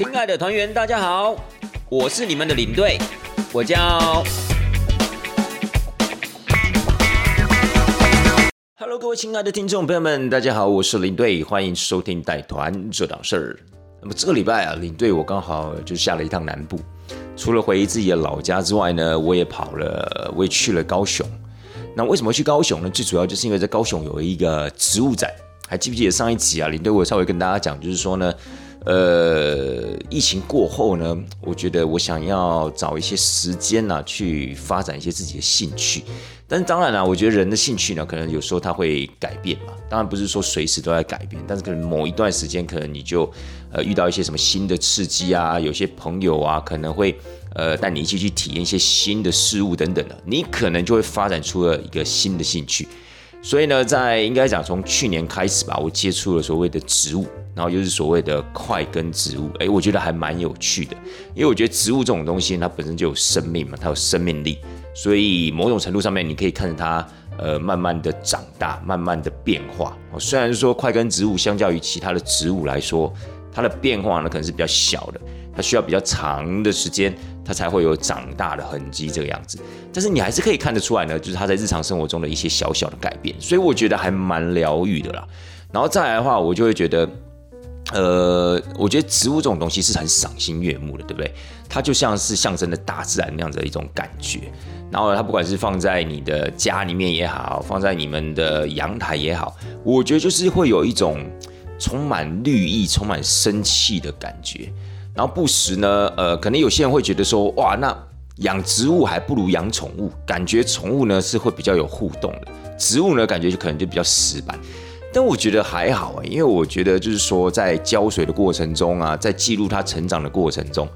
亲爱的团员，大家好，我是你们的领队，我叫。Hello，各位亲爱的听众朋友们，大家好，我是领队，欢迎收听带团这档事儿。那么这个礼拜啊，领队我刚好就下了一趟南部，除了回自己的老家之外呢，我也跑了，我也去了高雄。那为什么去高雄呢？最主要就是因为在高雄有一个植物展，还记不记得上一集啊？领队我稍微跟大家讲，就是说呢。呃，疫情过后呢，我觉得我想要找一些时间呢，去发展一些自己的兴趣。但是当然了，我觉得人的兴趣呢，可能有时候它会改变嘛。当然不是说随时都在改变，但是可能某一段时间，可能你就呃遇到一些什么新的刺激啊，有些朋友啊，可能会呃带你一起去体验一些新的事物等等的，你可能就会发展出了一个新的兴趣。所以呢，在应该讲从去年开始吧，我接触了所谓的植物，然后又是所谓的快根植物，哎，我觉得还蛮有趣的，因为我觉得植物这种东西，它本身就有生命嘛，它有生命力，所以某种程度上面，你可以看着它，呃，慢慢的长大，慢慢的变化。虽然说快根植物相较于其他的植物来说，它的变化呢可能是比较小的，它需要比较长的时间。它才会有长大的痕迹这个样子，但是你还是可以看得出来呢，就是它在日常生活中的一些小小的改变，所以我觉得还蛮疗愈的啦。然后再来的话，我就会觉得，呃，我觉得植物这种东西是很赏心悦目的，对不对？它就像是象征的大自然那样的一种感觉。然后它不管是放在你的家里面也好，放在你们的阳台也好，我觉得就是会有一种充满绿意、充满生气的感觉。然后不时呢，呃，可能有些人会觉得说，哇，那养植物还不如养宠物，感觉宠物呢是会比较有互动的，植物呢感觉就可能就比较死板。但我觉得还好啊，因为我觉得就是说，在浇水的过程中啊，在记录它成长的过程中，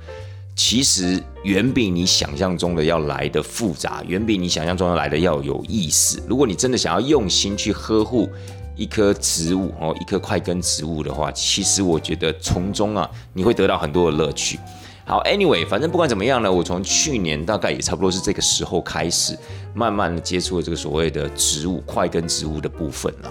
其实远比你想象中的要来的复杂，远比你想象中的来的要有意思。如果你真的想要用心去呵护。一棵植物哦，一棵快根植物的话，其实我觉得从中啊，你会得到很多的乐趣。好，Anyway，反正不管怎么样呢，我从去年大概也差不多是这个时候开始，慢慢的接触了这个所谓的植物快根植物的部分了。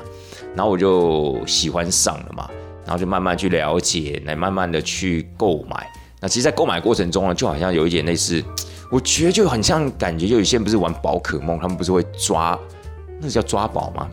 然后我就喜欢上了嘛，然后就慢慢去了解，来慢慢的去购买。那其实，在购买过程中呢，就好像有一点类似，我觉得就很像感觉，就有些人不是玩宝可梦，他们不是会抓，那是叫抓宝吗？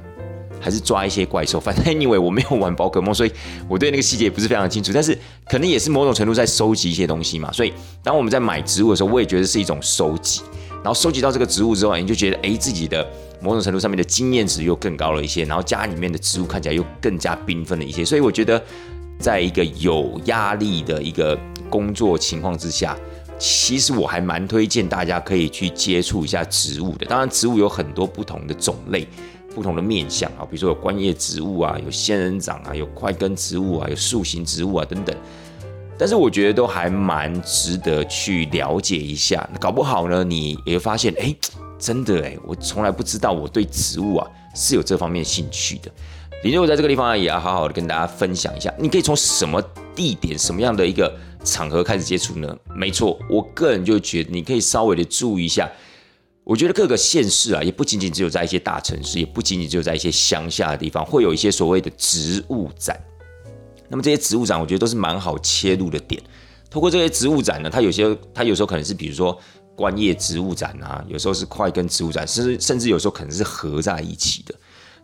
还是抓一些怪兽，反正 因为我没有玩宝可梦，所以我对那个细节不是非常清楚。但是可能也是某种程度在收集一些东西嘛。所以当我们在买植物的时候，我也觉得是一种收集。然后收集到这个植物之后，你就觉得哎，自己的某种程度上面的经验值又更高了一些。然后家里面的植物看起来又更加缤纷了一些。所以我觉得，在一个有压力的一个工作情况之下，其实我还蛮推荐大家可以去接触一下植物的。当然，植物有很多不同的种类。不同的面相啊，比如说有观叶植物啊，有仙人掌啊，有块根植物啊，有树形植物啊等等。但是我觉得都还蛮值得去了解一下。搞不好呢，你也发现，哎，真的哎，我从来不知道我对植物啊是有这方面兴趣的。林我在这个地方也要好好的跟大家分享一下。你可以从什么地点、什么样的一个场合开始接触呢？没错，我个人就觉得你可以稍微的注意一下。我觉得各个县市啊，也不仅仅只有在一些大城市，也不仅仅只有在一些乡下的地方，会有一些所谓的植物展。那么这些植物展，我觉得都是蛮好切入的点。通过这些植物展呢，它有些，它有时候可能是比如说观叶植物展啊，有时候是快根植物展，甚至甚至有时候可能是合在一起的。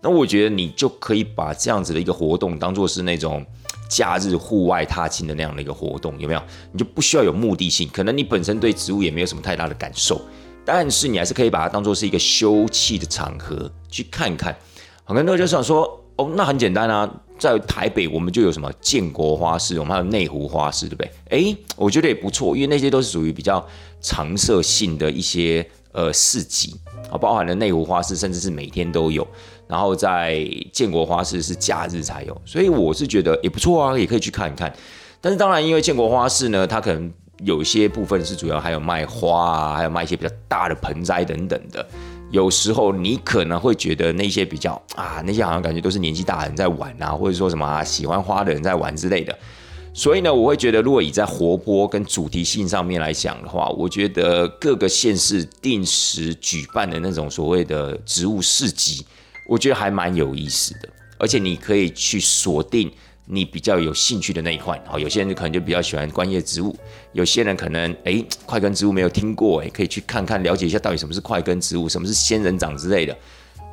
那我觉得你就可以把这样子的一个活动当做是那种假日户外踏青的那样的一个活动，有没有？你就不需要有目的性，可能你本身对植物也没有什么太大的感受。但是你还是可以把它当做是一个休憩的场合去看看。很多人就想说，哦，那很简单啊，在台北我们就有什么建国花市，我们还有内湖花市，对不对？诶，我觉得也不错，因为那些都是属于比较常设性的一些呃市集啊，包含了内湖花市，甚至是每天都有。然后在建国花市是假日才有，所以我是觉得也不错啊，也可以去看一看。但是当然，因为建国花市呢，它可能。有些部分是主要还有卖花啊，还有卖一些比较大的盆栽等等的。有时候你可能会觉得那些比较啊，那些好像感觉都是年纪大的人在玩啊，或者说什么喜欢花的人在玩之类的。所以呢，我会觉得如果以在活泼跟主题性上面来讲的话，我觉得各个县市定时举办的那种所谓的植物市集，我觉得还蛮有意思的。而且你可以去锁定你比较有兴趣的那一块。好，有些人可能就比较喜欢观叶植物，有些人可能哎块根植物没有听过，哎可以去看看了解一下到底什么是块根植物，什么是仙人掌之类的。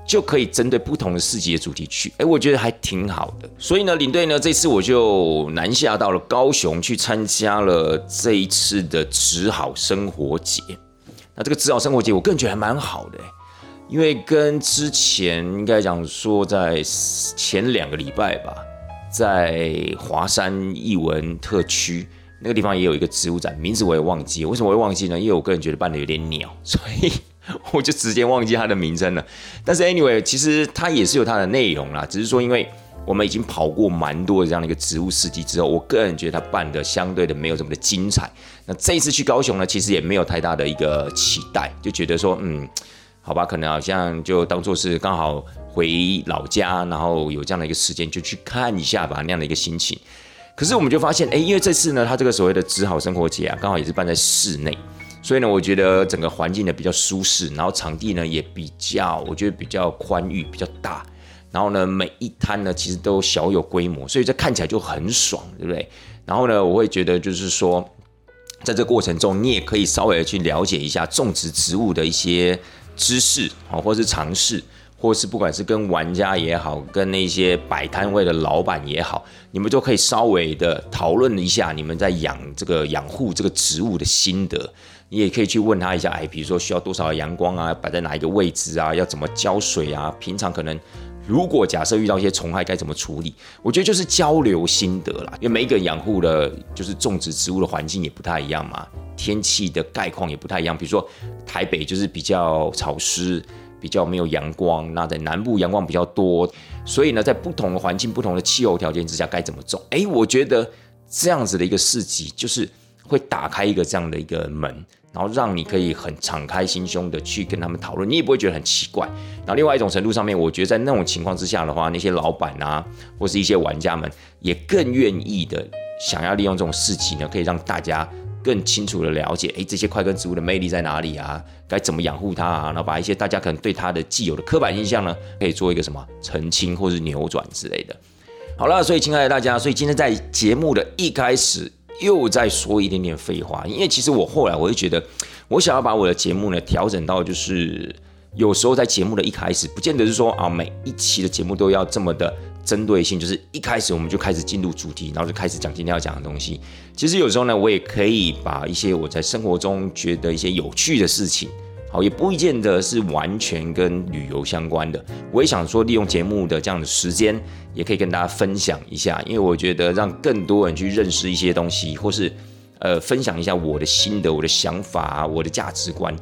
就可以针对不同的市集的主题去，哎，我觉得还挺好的。所以呢，领队呢这次我就南下到了高雄去参加了这一次的植好生活节。那这个植好生活节，我个人觉得还蛮好的，因为跟之前应该讲说在前两个礼拜吧，在华山艺文特区那个地方也有一个植物展，名字我也忘记。为什么会忘记呢？因为我个人觉得办的有点鸟，所以。我就直接忘记它的名称了，但是 anyway，其实它也是有它的内容啦，只是说因为我们已经跑过蛮多的这样的一个植物市集之后，我个人觉得它办的相对的没有这么的精彩。那这一次去高雄呢，其实也没有太大的一个期待，就觉得说，嗯，好吧，可能好像就当做是刚好回老家，然后有这样的一个时间就去看一下吧，那样的一个心情。可是我们就发现，哎，因为这次呢，它这个所谓的植好生活节啊，刚好也是办在室内。所以呢，我觉得整个环境呢比较舒适，然后场地呢也比较，我觉得比较宽裕、比较大。然后呢，每一摊呢其实都小有规模，所以这看起来就很爽，对不对？然后呢，我会觉得就是说，在这过程中，你也可以稍微去了解一下种植植物的一些知识，好，或是尝试，或是不管是跟玩家也好，跟那些摆摊位的老板也好，你们就可以稍微的讨论一下你们在养这个养护这个植物的心得。你也可以去问他一下，哎，比如说需要多少阳光啊，摆在哪一个位置啊，要怎么浇水啊？平常可能如果假设遇到一些虫害该怎么处理？我觉得就是交流心得啦，因为每一个养护的，就是种植植物的环境也不太一样嘛，天气的概况也不太一样。比如说台北就是比较潮湿，比较没有阳光，那在南部阳光比较多，所以呢，在不同的环境、不同的气候条件之下该怎么种？哎，我觉得这样子的一个市集就是会打开一个这样的一个门。然后让你可以很敞开心胸的去跟他们讨论，你也不会觉得很奇怪。然后另外一种程度上面，我觉得在那种情况之下的话，那些老板啊，或是一些玩家们，也更愿意的想要利用这种事情呢，可以让大家更清楚的了解，哎，这些块根植物的魅力在哪里啊？该怎么养护它啊？然后把一些大家可能对它的既有的刻板印象呢，可以做一个什么澄清或是扭转之类的。好了，所以亲爱的大家，所以今天在节目的一开始。又在说一点点废话，因为其实我后来我就觉得，我想要把我的节目呢调整到，就是有时候在节目的一开始，不见得是说啊每一期的节目都要这么的针对性，就是一开始我们就开始进入主题，然后就开始讲今天要讲的东西。其实有时候呢，我也可以把一些我在生活中觉得一些有趣的事情。好，也不见得是完全跟旅游相关的。我也想说，利用节目的这样的时间，也可以跟大家分享一下，因为我觉得让更多人去认识一些东西，或是呃分享一下我的心得、我的想法、我的价值观，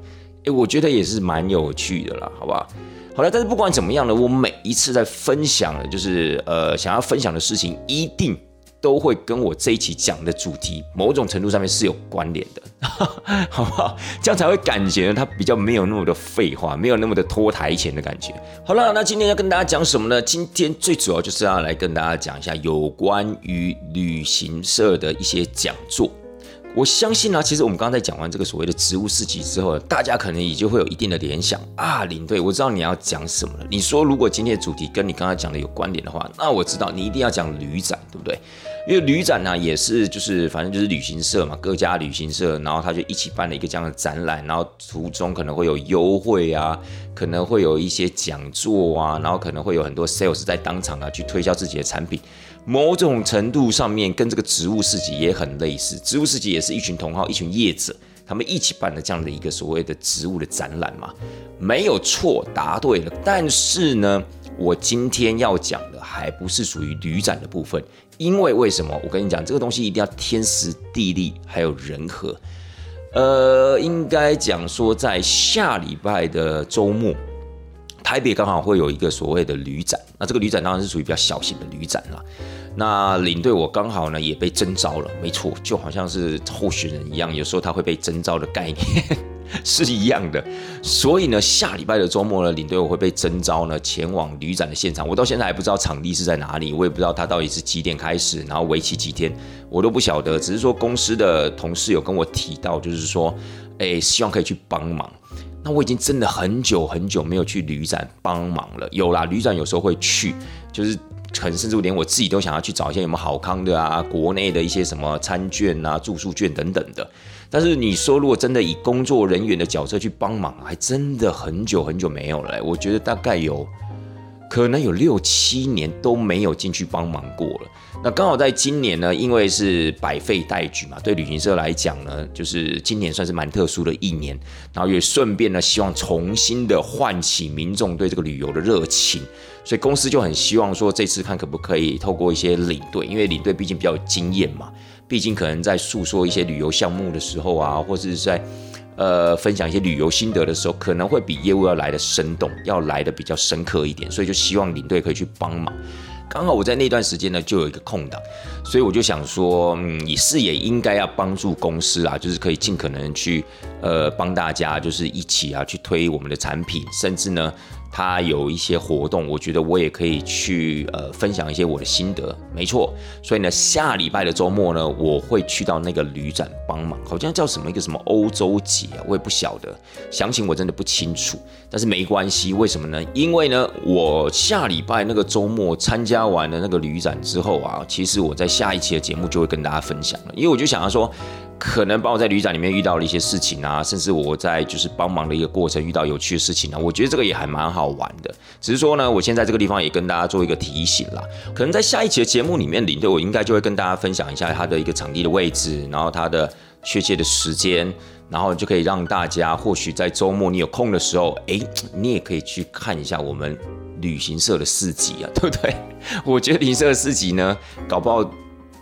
诶，我觉得也是蛮有趣的啦，好不好？好了，但是不管怎么样呢，我每一次在分享的，就是呃想要分享的事情，一定。都会跟我这一期讲的主题某种程度上面是有关联的，好不好？这样才会感觉呢它比较没有那么的废话，没有那么的拖台前的感觉。好了，那今天要跟大家讲什么呢？今天最主要就是要来跟大家讲一下有关于旅行社的一些讲座。我相信呢，其实我们刚刚在讲完这个所谓的植物四级之后，大家可能也就会有一定的联想啊。领队，我知道你要讲什么了。你说如果今天的主题跟你刚才讲的有关联的话，那我知道你一定要讲旅展，对不对？因为旅展呢也是就是反正就是旅行社嘛，各家旅行社，然后他就一起办了一个这样的展览，然后途中可能会有优惠啊，可能会有一些讲座啊，然后可能会有很多 sales 在当场啊去推销自己的产品。某种程度上面跟这个植物市集也很类似，植物市集也是一群同好、一群业者，他们一起办的这样的一个所谓的植物的展览嘛，没有错，答对了。但是呢，我今天要讲的还不是属于旅展的部分，因为为什么？我跟你讲，这个东西一定要天时地利还有人和。呃，应该讲说在下礼拜的周末。台北刚好会有一个所谓的旅展，那这个旅展当然是属于比较小型的旅展啦。那领队我刚好呢也被征召了，没错，就好像是候选人一样，有时候他会被征召的概念是一样的。所以呢，下礼拜的周末呢，领队我会被征召呢前往旅展的现场。我到现在还不知道场地是在哪里，我也不知道他到底是几点开始，然后为期几天，我都不晓得。只是说公司的同事有跟我提到，就是说，哎，希望可以去帮忙。那我已经真的很久很久没有去旅展帮忙了。有啦，旅展有时候会去，就是可能甚至连我自己都想要去找一些有没有好康的啊，国内的一些什么餐券啊、住宿券等等的。但是你说如果真的以工作人员的角色去帮忙，还真的很久很久没有了。我觉得大概有。可能有六七年都没有进去帮忙过了。那刚好在今年呢，因为是百废待举嘛，对旅行社来讲呢，就是今年算是蛮特殊的一年。然后也顺便呢，希望重新的唤起民众对这个旅游的热情，所以公司就很希望说，这次看可不可以透过一些领队，因为领队毕竟比较有经验嘛，毕竟可能在诉说一些旅游项目的时候啊，或者是在。呃，分享一些旅游心得的时候，可能会比业务要来的生动，要来的比较深刻一点，所以就希望领队可以去帮忙。刚好我在那段时间呢，就有一个空档，所以我就想说，嗯，你是也应该要帮助公司啊，就是可以尽可能去呃帮大家，就是一起啊去推我们的产品，甚至呢。他有一些活动，我觉得我也可以去呃分享一些我的心得，没错。所以呢，下礼拜的周末呢，我会去到那个旅展帮忙，好像叫什么一个什么欧洲节啊，我也不晓得详情，我真的不清楚。但是没关系，为什么呢？因为呢，我下礼拜那个周末参加完了那个旅展之后啊，其实我在下一期的节目就会跟大家分享了，因为我就想要说。可能帮我在旅展里面遇到了一些事情啊，甚至我在就是帮忙的一个过程遇到有趣的事情啊，我觉得这个也还蛮好好玩的。只是说呢，我现在这个地方也跟大家做一个提醒啦。可能在下一期的节目里面，领队我应该就会跟大家分享一下他的一个场地的位置，然后他的确切的时间，然后就可以让大家或许在周末你有空的时候，哎，你也可以去看一下我们旅行社的四级啊，对不对？我觉得旅行社的四级呢，搞不好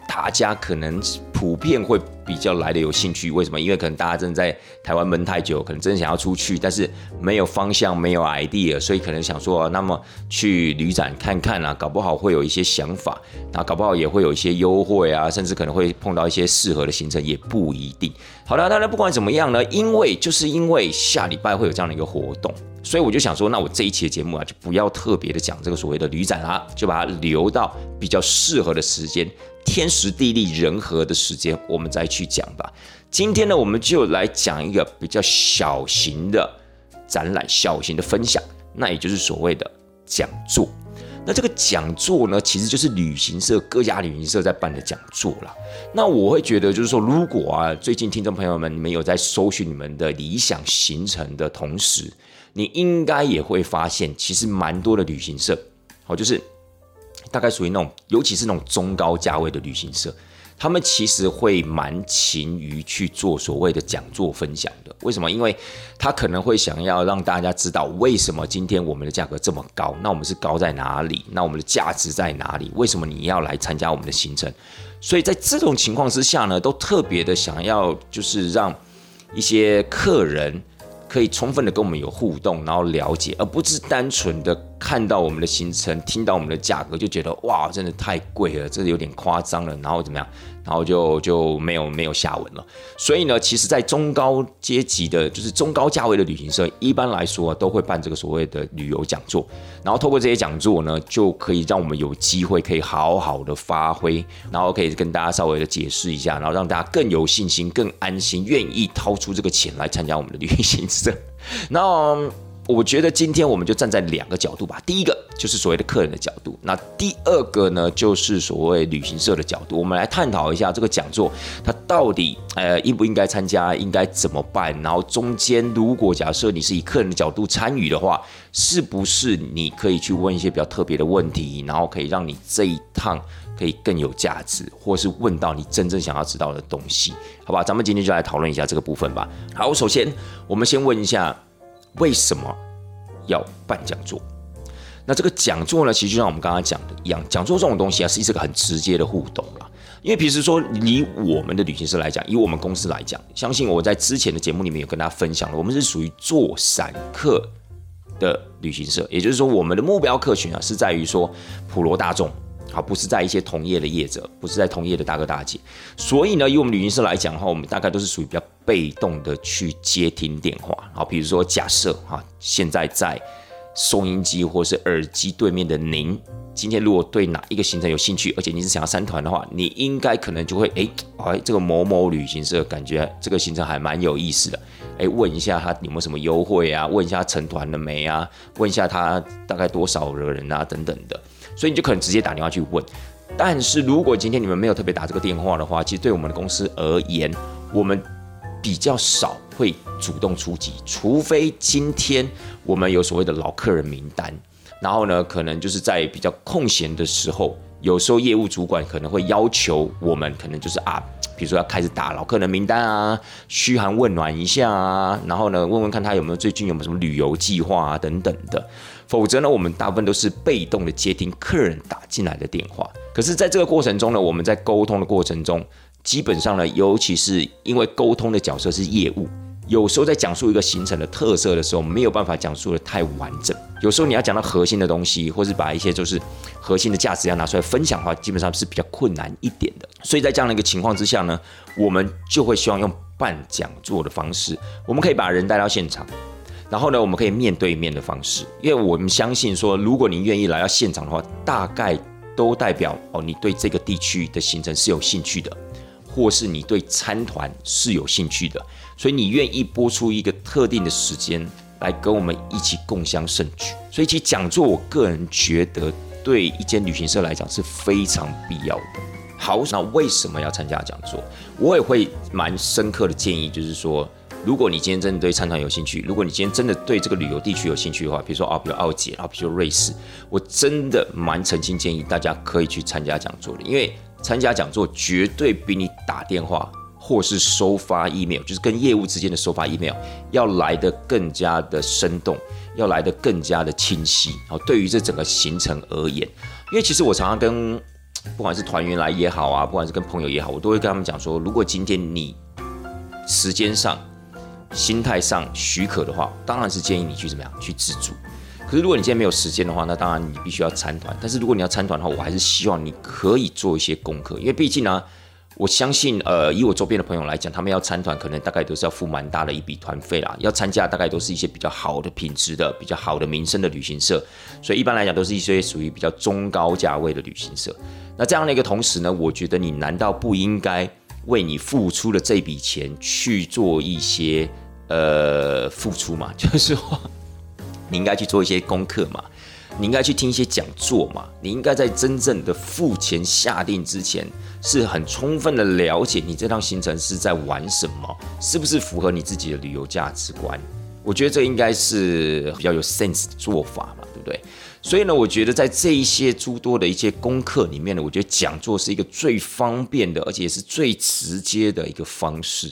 大家可能普遍会。比较来的有兴趣，为什么？因为可能大家真的在台湾闷太久，可能真的想要出去，但是没有方向，没有 idea，所以可能想说，那么去旅展看看啊，搞不好会有一些想法，那搞不好也会有一些优惠啊，甚至可能会碰到一些适合的行程，也不一定。好了，当然不管怎么样呢，因为就是因为下礼拜会有这样的一个活动，所以我就想说，那我这一期的节目啊，就不要特别的讲这个所谓的旅展啊，就把它留到比较适合的时间。天时地利人和的时间，我们再去讲吧。今天呢，我们就来讲一个比较小型的展览、小型的分享，那也就是所谓的讲座。那这个讲座呢，其实就是旅行社各家旅行社在办的讲座了。那我会觉得，就是说，如果啊，最近听众朋友们你们有在搜寻你们的理想行程的同时，你应该也会发现，其实蛮多的旅行社，哦，就是。大概属于那种，尤其是那种中高价位的旅行社，他们其实会蛮勤于去做所谓的讲座分享的。为什么？因为他可能会想要让大家知道，为什么今天我们的价格这么高？那我们是高在哪里？那我们的价值在哪里？为什么你要来参加我们的行程？所以在这种情况之下呢，都特别的想要，就是让一些客人。可以充分的跟我们有互动，然后了解，而不是单纯的看到我们的行程，听到我们的价格就觉得哇，真的太贵了，这有点夸张了，然后怎么样？然后就就没有没有下文了。所以呢，其实，在中高阶级的，就是中高价位的旅行社，一般来说都会办这个所谓的旅游讲座。然后透过这些讲座呢，就可以让我们有机会可以好好的发挥，然后可以跟大家稍微的解释一下，然后让大家更有信心、更安心，愿意掏出这个钱来参加我们的旅行社。那。我觉得今天我们就站在两个角度吧。第一个就是所谓的客人的角度，那第二个呢就是所谓旅行社的角度。我们来探讨一下这个讲座，它到底呃应不应该参加，应该怎么办？然后中间如果假设你是以客人的角度参与的话，是不是你可以去问一些比较特别的问题，然后可以让你这一趟可以更有价值，或是问到你真正想要知道的东西？好吧，咱们今天就来讨论一下这个部分吧。好，首先我们先问一下。为什么要办讲座？那这个讲座呢，其实就像我们刚刚讲的一样，讲座这种东西啊，是一个很直接的互动啦。因为平时说，以我们的旅行社来讲，以我们公司来讲，相信我在之前的节目里面有跟大家分享了，我们是属于做散客的旅行社，也就是说，我们的目标客群啊，是在于说普罗大众。好，不是在一些同业的业者，不是在同业的大哥大姐，所以呢，以我们旅行社来讲的话，我们大概都是属于比较被动的去接听电话。好，比如说假设哈，现在在收音机或是耳机对面的您，今天如果对哪一个行程有兴趣，而且你是想要三团的话，你应该可能就会哎哎，这个某某旅行社感觉这个行程还蛮有意思的，哎，问一下他有没有什么优惠啊？问一下成团了没啊？问一下他大概多少个人啊？等等的。所以你就可能直接打电话去问。但是如果今天你们没有特别打这个电话的话，其实对我们的公司而言，我们比较少会主动出击，除非今天我们有所谓的老客人名单，然后呢，可能就是在比较空闲的时候，有时候业务主管可能会要求我们，可能就是啊。比如说要开始打老客人名单啊，嘘寒问暖一下啊，然后呢问问看他有没有最近有没有什么旅游计划啊等等的。否则呢，我们大部分都是被动的接听客人打进来的电话。可是，在这个过程中呢，我们在沟通的过程中，基本上呢，尤其是因为沟通的角色是业务。有时候在讲述一个行程的特色的时候，没有办法讲述的太完整。有时候你要讲到核心的东西，或是把一些就是核心的价值要拿出来分享的话，基本上是比较困难一点的。所以在这样的一个情况之下呢，我们就会希望用办讲座的方式，我们可以把人带到现场，然后呢，我们可以面对面的方式，因为我们相信说，如果您愿意来到现场的话，大概都代表哦，你对这个地区的行程是有兴趣的，或是你对参团是有兴趣的。所以你愿意播出一个特定的时间来跟我们一起共襄盛举，所以其实讲座，我个人觉得对一间旅行社来讲是非常必要的。好，那为什么要参加讲座？我也会蛮深刻的建议，就是说，如果你今天真的对参团有兴趣，如果你今天真的对这个旅游地区有兴趣的话，比如说啊，比如奥捷，然后比如瑞士，我真的蛮诚心建议大家可以去参加讲座的，因为参加讲座绝对比你打电话。或是收发 email，就是跟业务之间的收发 email，要来的更加的生动，要来的更加的清晰。好，对于这整个行程而言，因为其实我常常跟不管是团员来也好啊，不管是跟朋友也好，我都会跟他们讲说，如果今天你时间上、心态上许可的话，当然是建议你去怎么样去自助。可是如果你现在没有时间的话，那当然你必须要参团。但是如果你要参团的话，我还是希望你可以做一些功课，因为毕竟呢。我相信，呃，以我周边的朋友来讲，他们要参团，可能大概都是要付蛮大的一笔团费啦。要参加，大概都是一些比较好的品质的、比较好的名声的旅行社。所以一般来讲，都是一些属于比较中高价位的旅行社。那这样的一个同时呢，我觉得你难道不应该为你付出的这笔钱去做一些呃付出嘛？就是说，你应该去做一些功课嘛？你应该去听一些讲座嘛？你应该在真正的付钱下定之前。是很充分的了解你这趟行程是在玩什么，是不是符合你自己的旅游价值观？我觉得这应该是比较有 sense 的做法嘛，对不对？所以呢，我觉得在这一些诸多的一些功课里面呢，我觉得讲座是一个最方便的，而且也是最直接的一个方式。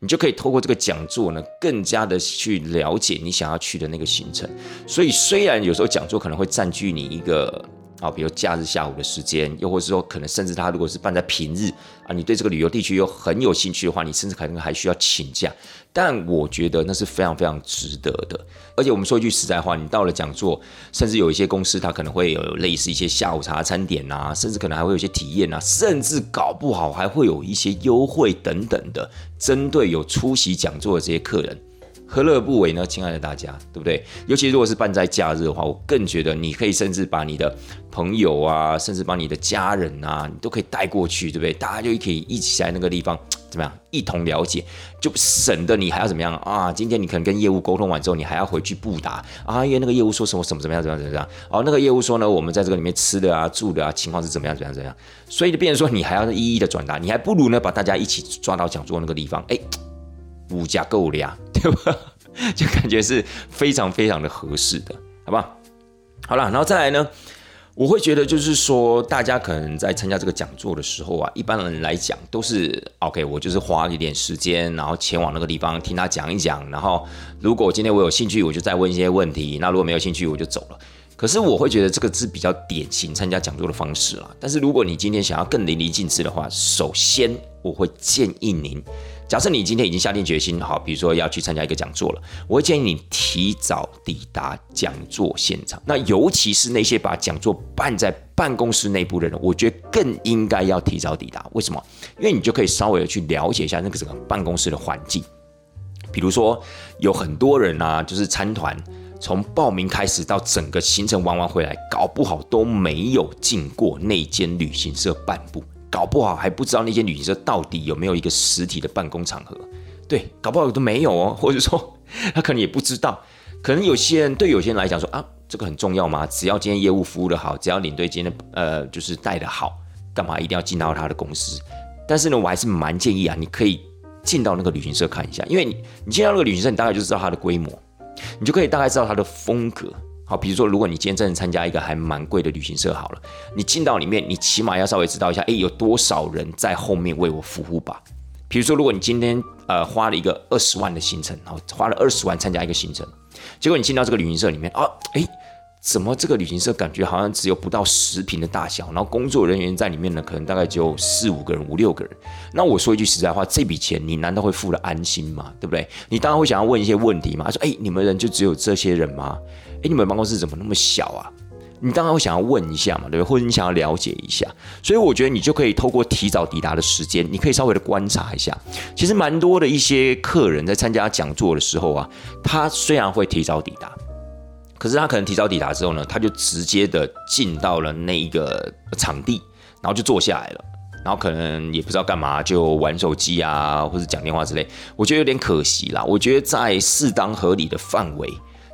你就可以透过这个讲座呢，更加的去了解你想要去的那个行程。所以虽然有时候讲座可能会占据你一个。啊，比如假日下午的时间，又或是说，可能甚至他如果是办在平日啊，你对这个旅游地区又很有兴趣的话，你甚至可能还需要请假。但我觉得那是非常非常值得的。而且我们说一句实在话，你到了讲座，甚至有一些公司它可能会有类似一些下午茶餐点啊，甚至可能还会有一些体验啊，甚至搞不好还会有一些优惠等等的，针对有出席讲座的这些客人。何乐而不为呢？亲爱的大家，对不对？尤其如果是办在假日的话，我更觉得你可以甚至把你的朋友啊，甚至把你的家人啊，你都可以带过去，对不对？大家就可以一起在那个地方怎么样，一同了解，就省得你还要怎么样啊？今天你可能跟业务沟通完之后，你还要回去布达啊，因为那个业务说什么什么怎么样怎么样怎么样哦，那个业务说呢，我们在这个里面吃的啊、住的啊，情况是怎么样怎么样怎么样，所以就变成说你还要一一的转达，你还不如呢把大家一起抓到讲座那个地方，哎。物价够了，对吧？就感觉是非常非常的合适的，好不好？好了，然后再来呢，我会觉得就是说，大家可能在参加这个讲座的时候啊，一般人来讲都是 OK，我就是花一点时间，然后前往那个地方听他讲一讲，然后如果今天我有兴趣，我就再问一些问题；那如果没有兴趣，我就走了。可是我会觉得这个是比较典型参加讲座的方式啦。但是如果你今天想要更淋漓尽致的话，首先我会建议您。假设你今天已经下定决心，好，比如说要去参加一个讲座了，我会建议你提早抵达讲座现场。那尤其是那些把讲座办在办公室内部的人，我觉得更应该要提早抵达。为什么？因为你就可以稍微的去了解一下那个整个办公室的环境。比如说，有很多人啊，就是参团，从报名开始到整个行程玩完回来，搞不好都没有进过那间旅行社半步。搞不好还不知道那间旅行社到底有没有一个实体的办公场合，对，搞不好都没有哦，或者说 他可能也不知道，可能有些人对有些人来讲说啊，这个很重要吗？只要今天业务服务的好，只要领队今天呃就是带的好，干嘛一定要进到他的公司？但是呢，我还是蛮建议啊，你可以进到那个旅行社看一下，因为你你进到那个旅行社，你大概就知道它的规模，你就可以大概知道它的风格。好，比如说，如果你今天真的参加一个还蛮贵的旅行社，好了，你进到里面，你起码要稍微知道一下，哎，有多少人在后面为我服务吧。比如说，如果你今天呃花了一个二十万的行程，然后花了二十万参加一个行程，结果你进到这个旅行社里面啊，哎，怎么这个旅行社感觉好像只有不到十平的大小，然后工作人员在里面呢，可能大概只有四五个人、五六个人。那我说一句实在话，这笔钱你难道会付了安心吗？对不对？你当然会想要问一些问题嘛。他说，哎，你们人就只有这些人吗？哎，你们办公室怎么那么小啊？你当然会想要问一下嘛，对不对？或者你想要了解一下，所以我觉得你就可以透过提早抵达的时间，你可以稍微的观察一下。其实蛮多的一些客人在参加讲座的时候啊，他虽然会提早抵达，可是他可能提早抵达之后呢，他就直接的进到了那一个场地，然后就坐下来了，然后可能也不知道干嘛，就玩手机啊，或者讲电话之类。我觉得有点可惜啦。我觉得在适当合理的范围。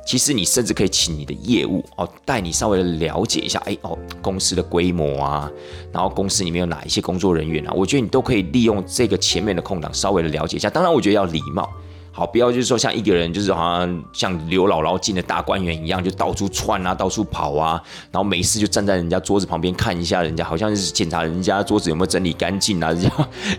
其实你甚至可以请你的业务哦，带你稍微的了解一下，哎哦，公司的规模啊，然后公司里面有哪一些工作人员啊，我觉得你都可以利用这个前面的空档稍微的了解一下。当然，我觉得要礼貌。好，不要就是说像一个人，就是好像像刘姥姥进了大观园一样，就到处窜啊，到处跑啊，然后没事就站在人家桌子旁边看一下人家，好像是检查人家桌子有没有整理干净啊，人家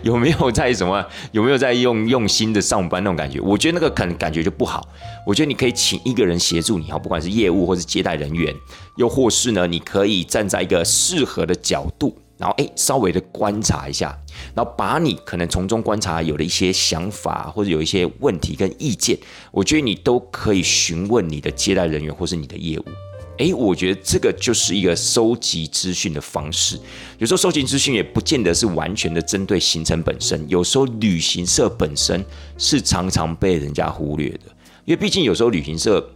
有没有在什么，有没有在用用心的上班那种感觉。我觉得那个可能感觉就不好。我觉得你可以请一个人协助你，哈，不管是业务或是接待人员，又或是呢，你可以站在一个适合的角度。然后哎，稍微的观察一下，然后把你可能从中观察有的一些想法或者有一些问题跟意见，我觉得你都可以询问你的接待人员或是你的业务。哎，我觉得这个就是一个收集资讯的方式。有时候收集资讯也不见得是完全的针对行程本身，有时候旅行社本身是常常被人家忽略的，因为毕竟有时候旅行社。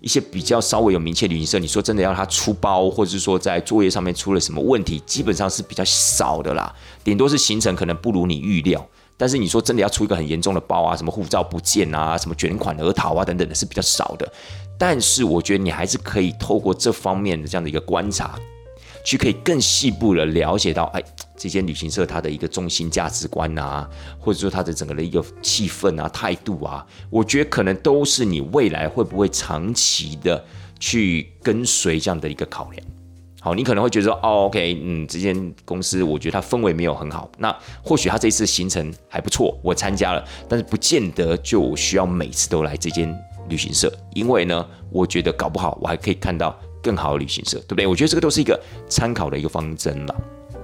一些比较稍微有名气旅行社，你说真的要他出包，或者是说在作业上面出了什么问题，基本上是比较少的啦。顶多是行程可能不如你预料，但是你说真的要出一个很严重的包啊，什么护照不见啊，什么卷款而逃啊等等的，是比较少的。但是我觉得你还是可以透过这方面的这样的一个观察。去可以更细部的了解到，哎，这间旅行社它的一个中心价值观啊，或者说它的整个的一个气氛啊、态度啊，我觉得可能都是你未来会不会长期的去跟随这样的一个考量。好，你可能会觉得说，哦，OK，嗯，这间公司我觉得它氛围没有很好，那或许它这次行程还不错，我参加了，但是不见得就需要每次都来这间旅行社，因为呢，我觉得搞不好我还可以看到。更好的旅行社，对不对？我觉得这个都是一个参考的一个方针了。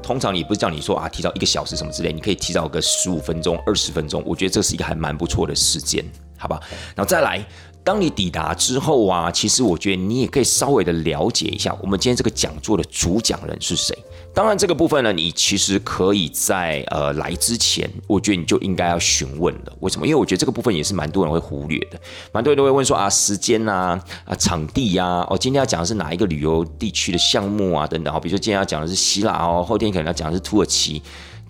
通常你不是叫你说啊，提早一个小时什么之类，你可以提早个十五分钟、二十分钟。我觉得这是一个还蛮不错的时间，好吧？然后再来。当你抵达之后啊，其实我觉得你也可以稍微的了解一下，我们今天这个讲座的主讲人是谁。当然，这个部分呢，你其实可以在呃来之前，我觉得你就应该要询问了。为什么？因为我觉得这个部分也是蛮多人会忽略的。蛮多人都会问说啊，时间啊，啊场地呀，哦，今天要讲的是哪一个旅游地区的项目啊，等等。好，比如说今天要讲的是希腊哦，后天可能要讲的是土耳其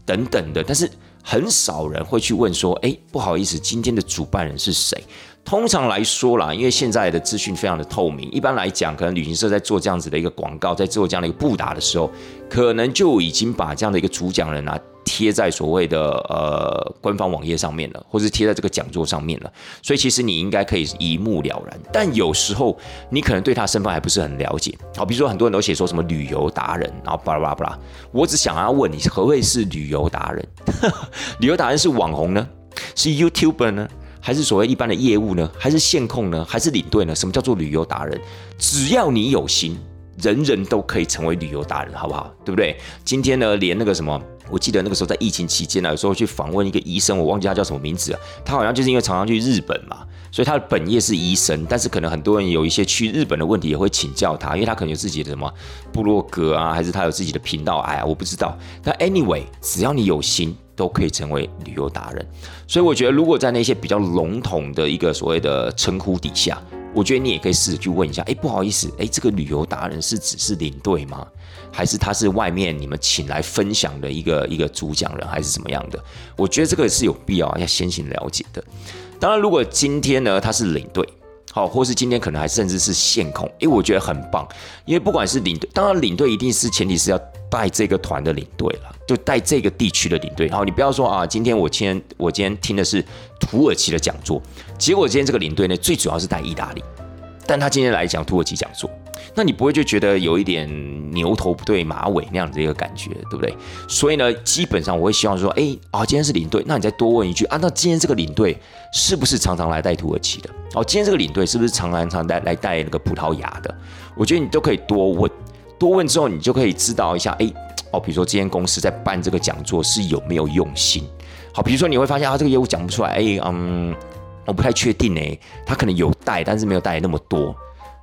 等等的。但是很少人会去问说，哎，不好意思，今天的主办人是谁？通常来说啦，因为现在的资讯非常的透明，一般来讲，可能旅行社在做这样子的一个广告，在做这样的一个布达的时候，可能就已经把这样的一个主讲人啊贴在所谓的呃官方网页上面了，或是贴在这个讲座上面了。所以其实你应该可以一目了然。但有时候你可能对他身份还不是很了解。好，比如说很多人都写说什么旅游达人，然后巴拉巴拉巴拉。我只想要问你，何谓是旅游达人？旅游达人是网红呢？是 YouTuber 呢？还是所谓一般的业务呢？还是线控呢？还是领队呢？什么叫做旅游达人？只要你有心，人人都可以成为旅游达人，好不好？对不对？今天呢，连那个什么，我记得那个时候在疫情期间呢，有时候去访问一个医生，我忘记他叫什么名字了。他好像就是因为常常去日本嘛，所以他的本业是医生，但是可能很多人有一些去日本的问题也会请教他，因为他可能有自己的什么部落格啊，还是他有自己的频道，哎呀，我不知道。但 anyway，只要你有心。都可以成为旅游达人，所以我觉得，如果在那些比较笼统的一个所谓的称呼底下，我觉得你也可以试着去问一下，哎，不好意思，哎，这个旅游达人是只是领队吗？还是他是外面你们请来分享的一个一个主讲人，还是怎么样的？我觉得这个是有必要要先行了解的。当然，如果今天呢他是领队，好，或是今天可能还甚至是线控，诶，我觉得很棒，因为不管是领队，当然领队一定是前提是要带这个团的领队了，就带这个地区的领队。好，你不要说啊，今天我今天我今天听的是土耳其的讲座，结果今天这个领队呢，最主要是带意大利，但他今天来讲土耳其讲座。那你不会就觉得有一点牛头不对马尾那样子一个感觉，对不对？所以呢，基本上我会希望说，哎啊，今天是领队，那你再多问一句啊，那今天这个领队是不是常常来带土耳其的？哦，今天这个领队是不是常常常带来带那个葡萄牙的？我觉得你都可以多问，多问之后你就可以知道一下，哎哦，比如说今天公司在办这个讲座是有没有用心？好，比如说你会发现啊，这个业务讲不出来，哎嗯，我不太确定哎，他可能有带，但是没有带那么多。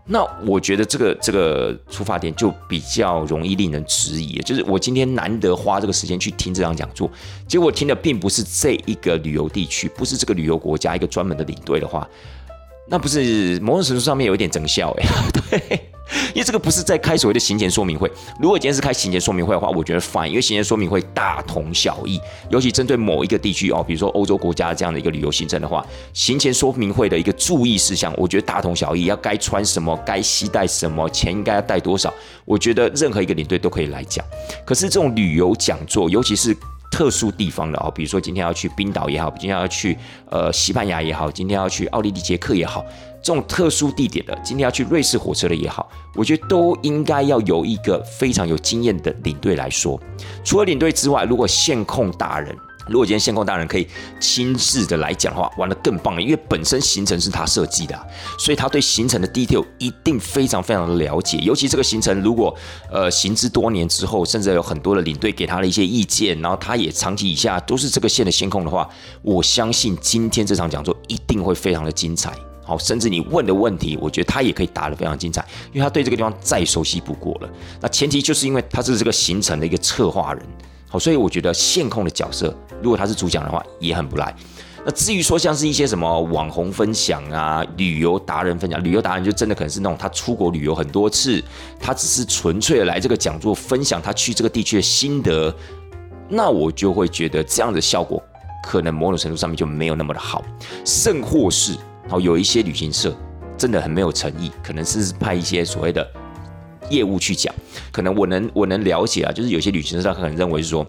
那我觉得这个这个出发点就比较容易令人质疑，就是我今天难得花这个时间去听这场讲座，结果听的并不是这一个旅游地区，不是这个旅游国家一个专门的领队的话。那不是某种程度上面有一点整效哎，对，因为这个不是在开所谓的行前说明会。如果今天是开行前说明会的话，我觉得烦因为行前说明会大同小异，尤其针对某一个地区哦，比如说欧洲国家这样的一个旅游行程的话，行前说明会的一个注意事项，我觉得大同小异，要该穿什么，该携带什么，钱应该要带多少，我觉得任何一个领队都可以来讲。可是这种旅游讲座，尤其是特殊地方的哦，比如说今天要去冰岛也好，今天要去呃西班牙也好，今天要去奥地利、捷克也好，这种特殊地点的，今天要去瑞士火车的也好，我觉得都应该要有一个非常有经验的领队来说。除了领队之外，如果线控大人。如果今天线控大人可以亲自的来讲的话，玩的更棒了，因为本身行程是他设计的，所以他对行程的 detail 一定非常非常的了解。尤其这个行程如果呃行之多年之后，甚至有很多的领队给他的一些意见，然后他也长期以下都是这个线的线控的话，我相信今天这场讲座一定会非常的精彩。好，甚至你问的问题，我觉得他也可以答得非常精彩，因为他对这个地方再熟悉不过了。那前提就是因为他是这个行程的一个策划人。好，所以我觉得线控的角色，如果他是主讲的话，也很不赖。那至于说像是一些什么网红分享啊、旅游达人分享，旅游达人就真的可能是那种他出国旅游很多次，他只是纯粹的来这个讲座分享他去这个地区的心得，那我就会觉得这样的效果可能某种程度上面就没有那么的好。甚或是，好有一些旅行社真的很没有诚意，可能是派一些所谓的。业务去讲，可能我能我能了解啊，就是有些旅行社他可能认为是说，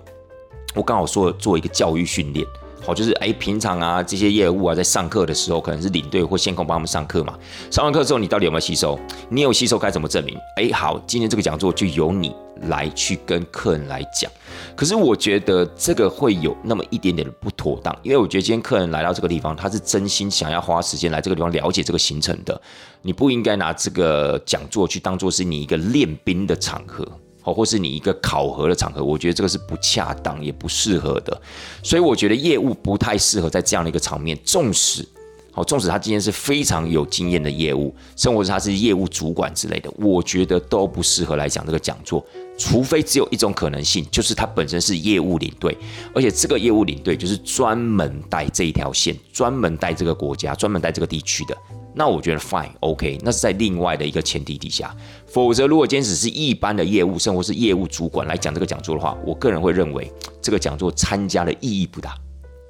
我刚好说做一个教育训练，好，就是哎平常啊这些业务啊在上课的时候，可能是领队或线控帮他们上课嘛，上完课之后你到底有没有吸收？你有吸收该怎么证明？哎好，今天这个讲座就由你。来去跟客人来讲，可是我觉得这个会有那么一点点的不妥当，因为我觉得今天客人来到这个地方，他是真心想要花时间来这个地方了解这个行程的，你不应该拿这个讲座去当做是你一个练兵的场合，或是你一个考核的场合，我觉得这个是不恰当也不适合的，所以我觉得业务不太适合在这样的一个场面，纵使。好，纵使他今天是非常有经验的业务，甚至他是业务主管之类的，我觉得都不适合来讲这个讲座。除非只有一种可能性，就是他本身是业务领队，而且这个业务领队就是专门带这一条线，专门带这个国家，专门带这个地区的。那我觉得 fine，OK，那是在另外的一个前提底下。否则，如果今天只是一般的业务，甚至是业务主管来讲这个讲座的话，我个人会认为这个讲座参加的意义不大。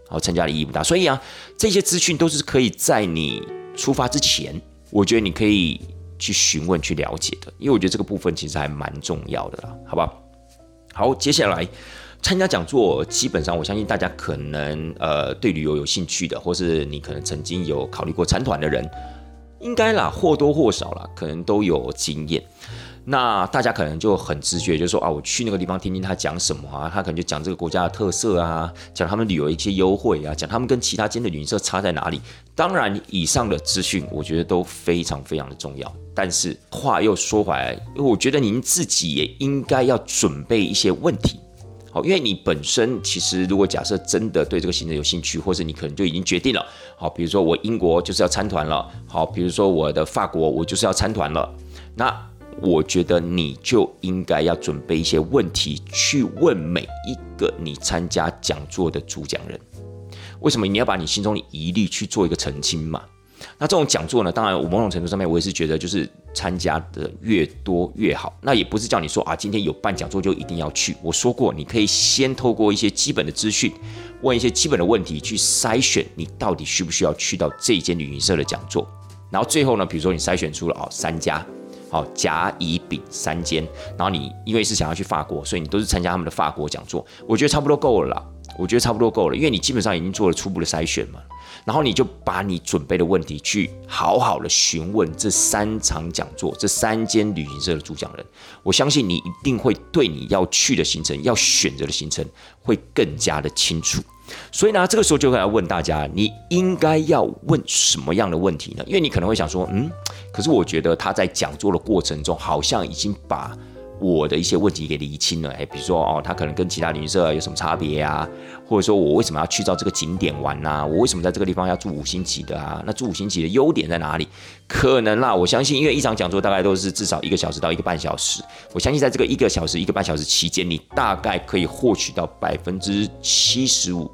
好，参加的意义不大，所以啊，这些资讯都是可以在你出发之前，我觉得你可以去询问、去了解的，因为我觉得这个部分其实还蛮重要的啦，好不好？好，接下来参加讲座，基本上我相信大家可能呃对旅游有兴趣的，或是你可能曾经有考虑过参团的人，应该啦或多或少啦，可能都有经验。那大家可能就很直觉，就说啊，我去那个地方听听他讲什么啊，他可能就讲这个国家的特色啊，讲他们旅游一些优惠啊，讲他们跟其他间的旅行社差在哪里。当然，以上的资讯我觉得都非常非常的重要。但是话又说回来，我觉得您自己也应该要准备一些问题，好，因为你本身其实如果假设真的对这个行程有兴趣，或者你可能就已经决定了，好，比如说我英国就是要参团了，好，比如说我的法国我就是要参团了，那。我觉得你就应该要准备一些问题去问每一个你参加讲座的主讲人。为什么你要把你心中的疑虑去做一个澄清嘛？那这种讲座呢，当然我某种程度上面我也是觉得就是参加的越多越好。那也不是叫你说啊，今天有办讲座就一定要去。我说过，你可以先透过一些基本的资讯，问一些基本的问题去筛选你到底需不需要去到这间旅行社的讲座。然后最后呢，比如说你筛选出了哦三家，好甲乙丙三间，然后你因为是想要去法国，所以你都是参加他们的法国讲座，我觉得差不多够了啦。我觉得差不多够了，因为你基本上已经做了初步的筛选嘛，然后你就把你准备的问题去好好的询问这三场讲座、这三间旅行社的主讲人，我相信你一定会对你要去的行程、要选择的行程会更加的清楚。所以呢，这个时候就会来问大家，你应该要问什么样的问题呢？因为你可能会想说，嗯，可是我觉得他在讲座的过程中好像已经把。我的一些问题给理清了，哎，比如说哦，它可能跟其他旅行社有什么差别啊？或者说我为什么要去到这个景点玩呐？我为什么在这个地方要住五星级的啊？那住五星级的优点在哪里？可能啦，我相信，因为一场讲座大概都是至少一个小时到一个半小时，我相信在这个一个小时一个半小时期间，你大概可以获取到百分之七十五。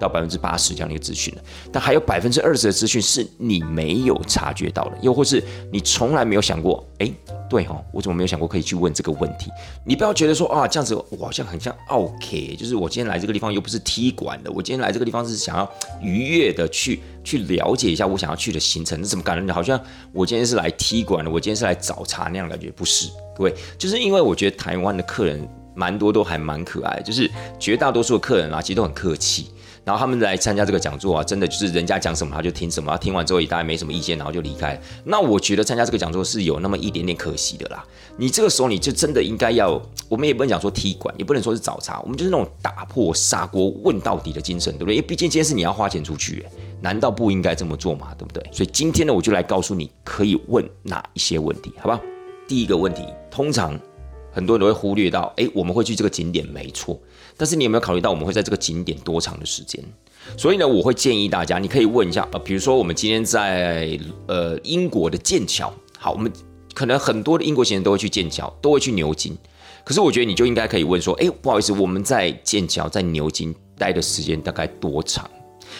到百分之八十这样的一个资讯了，但还有百分之二十的资讯是你没有察觉到的，又或是你从来没有想过，哎，对哈，我怎么没有想过可以去问这个问题？你不要觉得说啊，这样子我好像很像 OK，就是我今天来这个地方又不是踢馆的，我今天来这个地方是想要愉悦的去去了解一下我想要去的行程，那怎么感觉好像我今天是来踢馆的，我今天是来找茬那样感觉？不是，各位，就是因为我觉得台湾的客人蛮多都还蛮可爱，就是绝大多数的客人啊，其实都很客气。然后他们来参加这个讲座啊，真的就是人家讲什么他就听什么，听完之后也大概没什么意见，然后就离开。那我觉得参加这个讲座是有那么一点点可惜的啦。你这个时候你就真的应该要，我们也不能讲说踢馆，也不能说是找茬，我们就是那种打破砂锅问到底的精神，对不对？因为毕竟今天是你要花钱出去，难道不应该这么做嘛？对不对？所以今天呢，我就来告诉你可以问哪一些问题，好不好？第一个问题，通常很多人都会忽略到，哎，我们会去这个景点，没错。但是你有没有考虑到我们会在这个景点多长的时间？所以呢，我会建议大家，你可以问一下，呃，比如说我们今天在呃英国的剑桥，好，我们可能很多的英国行人都会去剑桥，都会去牛津。可是我觉得你就应该可以问说，哎，不好意思，我们在剑桥在牛津待的时间大概多长？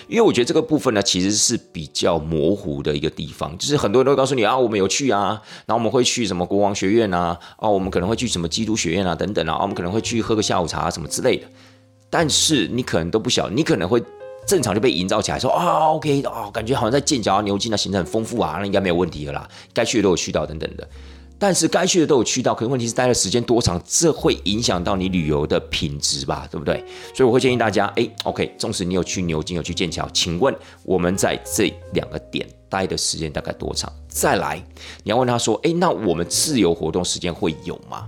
因为我觉得这个部分呢，其实是比较模糊的一个地方，就是很多人都会告诉你啊，我们有去啊，然后我们会去什么国王学院啊，哦，我们可能会去什么基督学院啊，等等啊，我们可能会去喝个下午茶什么之类的。但是你可能都不晓，你可能会正常就被营造起来，说啊，OK，哦，感觉好像在剑桥、牛津啊行程很丰富啊，那应该没有问题的啦，该去的都有去到等等的。但是该去的都有去到，可是问题是待的时间多长，这会影响到你旅游的品质吧，对不对？所以我会建议大家，哎，OK，纵使你有去牛津，有去剑桥，请问我们在这两个点待的时间大概多长？再来，你要问他说，哎，那我们自由活动时间会有吗？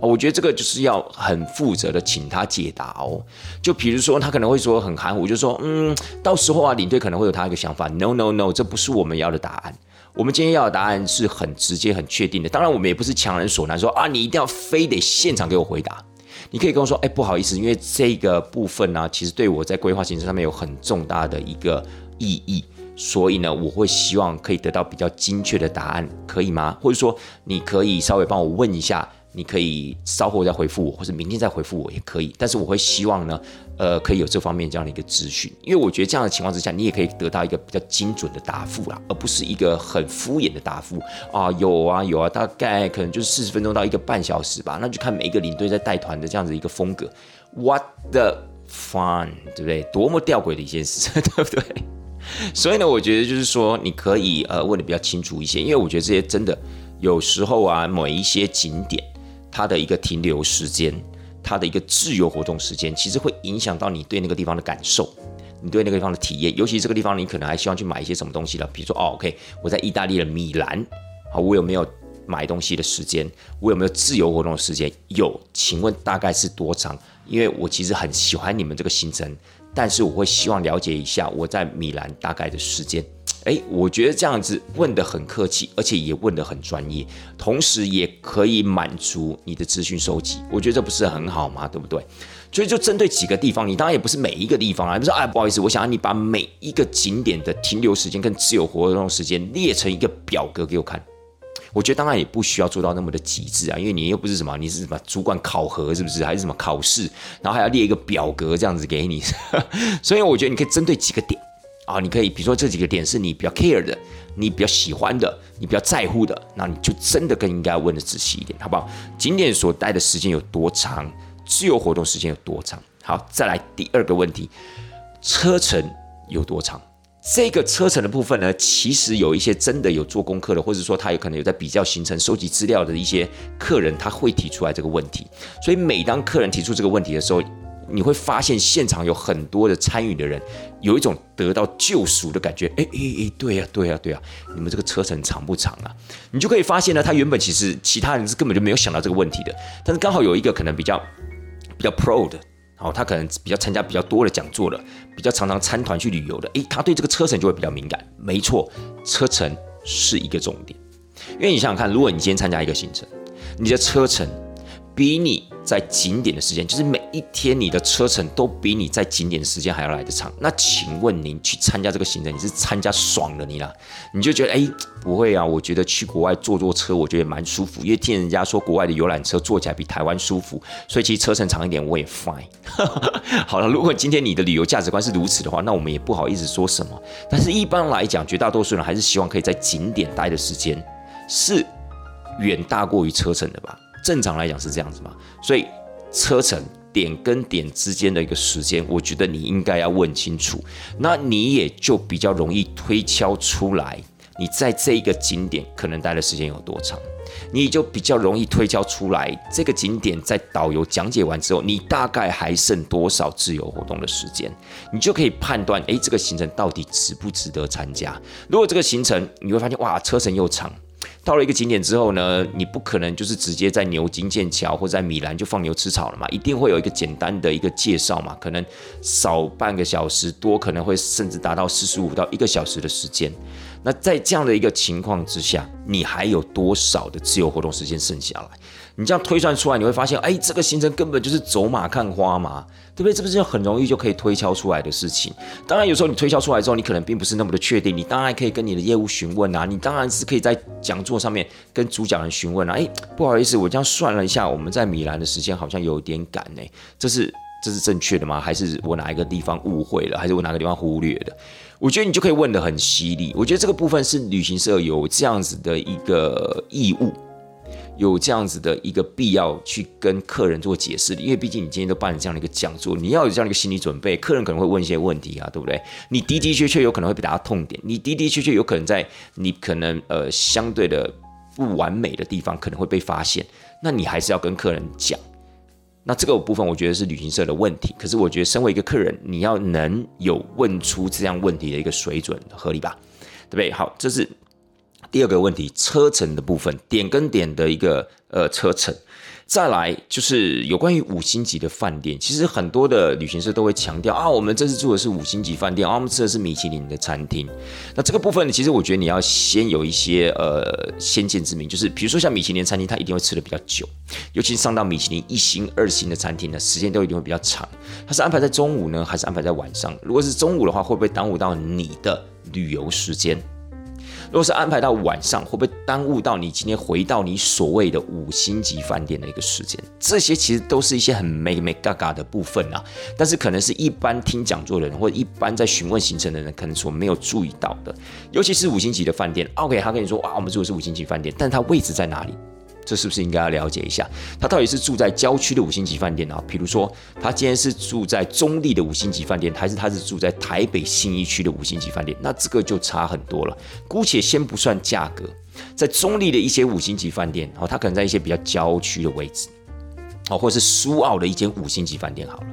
我觉得这个就是要很负责的请他解答哦。就比如说，他可能会说很含糊，就说，嗯，到时候啊，领队可能会有他一个想法，No No No，这不是我们要的答案。我们今天要的答案是很直接、很确定的。当然，我们也不是强人所难，说啊，你一定要非得现场给我回答。你可以跟我说，哎，不好意思，因为这个部分呢，其实对我在规划行程上面有很重大的一个意义，所以呢，我会希望可以得到比较精确的答案，可以吗？或者说，你可以稍微帮我问一下。你可以稍后再回复我，或者明天再回复我也可以。但是我会希望呢，呃，可以有这方面这样的一个资讯，因为我觉得这样的情况之下，你也可以得到一个比较精准的答复啦，而不是一个很敷衍的答复啊。有啊有啊，大概可能就是四十分钟到一个半小时吧，那就看每一个领队在带团的这样子一个风格。What the fun，对不对？多么吊诡的一件事，对不对？所以呢，我觉得就是说，你可以呃问的比较清楚一些，因为我觉得这些真的有时候啊，某一些景点。它的一个停留时间，它的一个自由活动时间，其实会影响到你对那个地方的感受，你对那个地方的体验。尤其这个地方，你可能还希望去买一些什么东西了，比如说，哦，OK，我在意大利的米兰，好，我有没有买东西的时间？我有没有自由活动的时间？有，请问大概是多长？因为我其实很喜欢你们这个行程，但是我会希望了解一下我在米兰大概的时间。哎，我觉得这样子问的很客气，而且也问的很专业，同时也可以满足你的资讯收集。我觉得这不是很好吗？对不对？所以就针对几个地方，你当然也不是每一个地方啊。不是哎，不好意思，我想要你把每一个景点的停留时间跟自由活动时间列成一个表格给我看。我觉得当然也不需要做到那么的极致啊，因为你又不是什么，你是什么主管考核是不是？还是什么考试？然后还要列一个表格这样子给你。所以我觉得你可以针对几个点。啊，你可以比如说这几个点是你比较 care 的，你比较喜欢的，你比较在乎的，那你就真的更应该问的仔细一点，好不好？景点所待的时间有多长？自由活动时间有多长？好，再来第二个问题，车程有多长？这个车程的部分呢，其实有一些真的有做功课的，或者说他有可能有在比较行程、收集资料的一些客人，他会提出来这个问题。所以每当客人提出这个问题的时候，你会发现现场有很多的参与的人，有一种得到救赎的感觉。哎哎哎，对呀对呀对呀，你们这个车程长不长啊？你就可以发现呢，他原本其实其他人是根本就没有想到这个问题的，但是刚好有一个可能比较比较 pro 的。哦，他可能比较参加比较多的讲座的，比较常常参团去旅游的，诶，他对这个车程就会比较敏感。没错，车程是一个重点，因为你想想看，如果你今天参加一个行程，你的车程。比你在景点的时间，就是每一天你的车程都比你在景点的时间还要来得长。那请问您去参加这个行程，你是参加爽了你啦？你就觉得哎，不会啊，我觉得去国外坐坐车，我觉得蛮舒服，因为听人家说国外的游览车坐起来比台湾舒服，所以其实车程长一点我也 fine。好了，如果今天你的旅游价值观是如此的话，那我们也不好意思说什么。但是一般来讲，绝大多数人还是希望可以在景点待的时间是远大过于车程的吧。正常来讲是这样子嘛，所以车程点跟点之间的一个时间，我觉得你应该要问清楚，那你也就比较容易推敲出来，你在这一个景点可能待的时间有多长，你也就比较容易推敲出来这个景点在导游讲解完之后，你大概还剩多少自由活动的时间，你就可以判断，诶，这个行程到底值不值得参加？如果这个行程你会发现，哇，车程又长。到了一个景点之后呢，你不可能就是直接在牛津剑桥或在米兰就放牛吃草了嘛，一定会有一个简单的一个介绍嘛，可能少半个小时，多可能会甚至达到四十五到一个小时的时间。那在这样的一个情况之下，你还有多少的自由活动时间剩下来？你这样推算出来，你会发现，哎，这个行程根本就是走马看花嘛，对不对？这不是很容易就可以推敲出来的事情。当然，有时候你推敲出来之后，你可能并不是那么的确定。你当然可以跟你的业务询问啊，你当然是可以在讲座上面跟主讲人询问啊。哎，不好意思，我这样算了一下，我们在米兰的时间好像有点赶呢。这是这是正确的吗？还是我哪一个地方误会了？还是我哪个地方忽略的？我觉得你就可以问的很犀利。我觉得这个部分是旅行社有这样子的一个义务。有这样子的一个必要去跟客人做解释的，因为毕竟你今天都办了这样的一个讲座，你要有这样的一个心理准备，客人可能会问一些问题啊，对不对？你的的确确有可能会被大家痛点，你的的确确有可能在你可能呃相对的不完美的地方可能会被发现，那你还是要跟客人讲。那这个部分我觉得是旅行社的问题，可是我觉得身为一个客人，你要能有问出这样问题的一个水准，合理吧？对不对？好，这是。第二个问题，车程的部分，点跟点的一个呃车程，再来就是有关于五星级的饭店，其实很多的旅行社都会强调啊，我们这次住的是五星级饭店，啊，我们吃的是米其林的餐厅。那这个部分呢，其实我觉得你要先有一些呃先见之明，就是比如说像米其林餐厅，它一定会吃的比较久，尤其上到米其林一星、二星的餐厅呢，时间都一定会比较长。它是安排在中午呢，还是安排在晚上？如果是中午的话，会不会耽误到你的旅游时间？如果是安排到晚上，会不会耽误到你今天回到你所谓的五星级饭店的一个时间？这些其实都是一些很美美嘎嘎的部分啊，但是可能是一般听讲座的人或者一般在询问行程的人可能所没有注意到的，尤其是五星级的饭店。OK，他跟你说哇，我们住的是五星级饭店，但它位置在哪里？这是不是应该要了解一下？他到底是住在郊区的五星级饭店啊？比如说，他今天是住在中立的五星级饭店，还是他是住在台北信义区的五星级饭店？那这个就差很多了。姑且先不算价格，在中立的一些五星级饭店，哦，他可能在一些比较郊区的位置，哦，或者是苏澳的一间五星级饭店好了，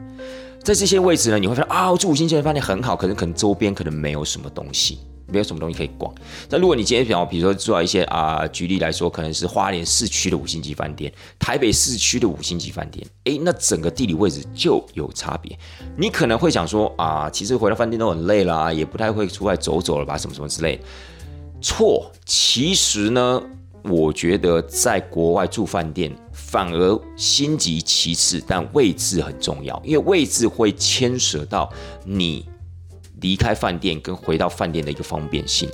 在这些位置呢，你会发现啊，住五星级饭店很好，可是可能周边可能没有什么东西。没有什么东西可以逛。但如果你今天比方，比如说住到一些啊，举例来说，可能是花莲市区的五星级饭店，台北市区的五星级饭店，诶，那整个地理位置就有差别。你可能会想说啊，其实回到饭店都很累啦，也不太会出来走走了吧，什么什么之类。错，其实呢，我觉得在国外住饭店反而星级其次，但位置很重要，因为位置会牵涉到你。离开饭店跟回到饭店的一个方便性，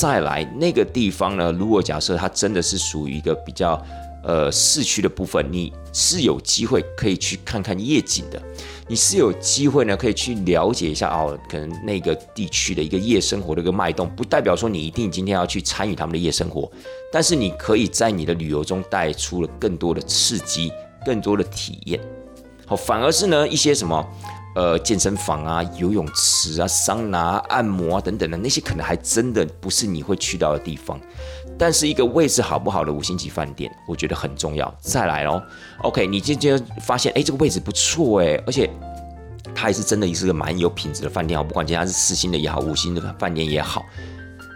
再来那个地方呢？如果假设它真的是属于一个比较呃市区的部分，你是有机会可以去看看夜景的，你是有机会呢可以去了解一下哦，可能那个地区的一个夜生活的一个脉动，不代表说你一定今天要去参与他们的夜生活，但是你可以在你的旅游中带出了更多的刺激，更多的体验。好，反而是呢一些什么。呃健身房啊、游泳池啊、桑拿、按摩啊等等的那些，可能还真的不是你会去到的地方。但是一个位置好不好的五星级饭店，我觉得很重要。再来哦，OK，你今天发现哎这个位置不错哎，而且它也是真的也是个蛮有品质的饭店哦，不管今天是四星的也好，五星的饭店也好。